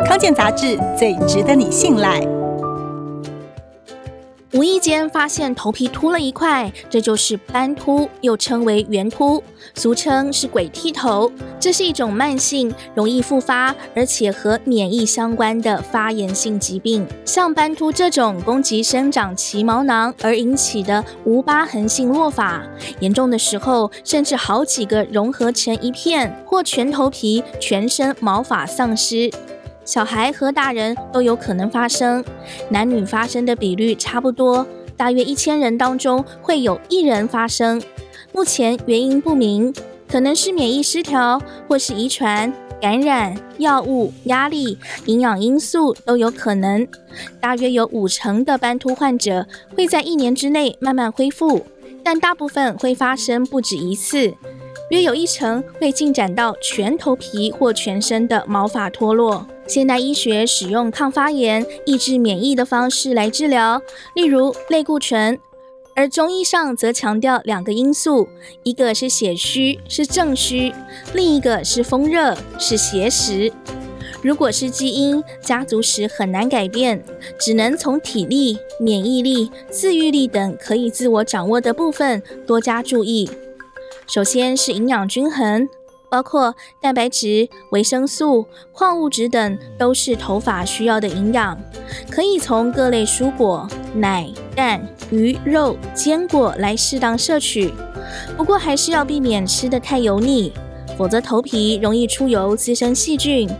康健杂志最值得你信赖。无意间发现头皮秃了一块，这就是斑秃，又称为圆秃，俗称是鬼剃头。这是一种慢性、容易复发，而且和免疫相关的发炎性疾病。像斑秃这种攻击生长期毛囊而引起的无疤痕性落发，严重的时候甚至好几个融合成一片，或全头皮、全身毛发丧失。小孩和大人都有可能发生，男女发生的比率差不多，大约一千人当中会有一人发生。目前原因不明，可能是免疫失调，或是遗传、感染、药物、压力、营养因素都有可能。大约有五成的斑秃患者会在一年之内慢慢恢复，但大部分会发生不止一次，约有一成会进展到全头皮或全身的毛发脱落。现代医学使用抗发炎、抑制免疫的方式来治疗，例如类固醇；而中医上则强调两个因素，一个是血虚，是正虚；另一个是风热，是邪实。如果是基因、家族史很难改变，只能从体力、免疫力、自愈力等可以自我掌握的部分多加注意。首先是营养均衡。包括蛋白质、维生素、矿物质等，都是头发需要的营养。可以从各类蔬果、奶、蛋、鱼、肉、坚果来适当摄取。不过还是要避免吃得太油腻，否则头皮容易出油滋生细菌。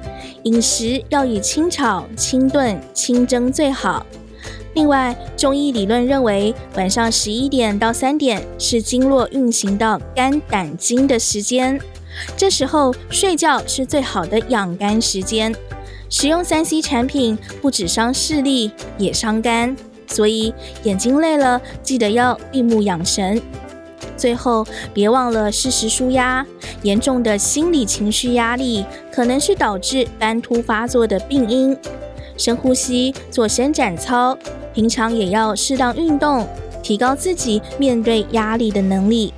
饮食要以清炒、清炖、清蒸最好。另外，中医理论认为，晚上十一点到三点是经络运行到肝胆经的时间。这时候睡觉是最好的养肝时间。使用三 C 产品不只伤视力，也伤肝，所以眼睛累了记得要闭目养神。最后别忘了适时舒压。严重的心理情绪压力可能是导致斑秃发作的病因。深呼吸，做伸展操，平常也要适当运动，提高自己面对压力的能力。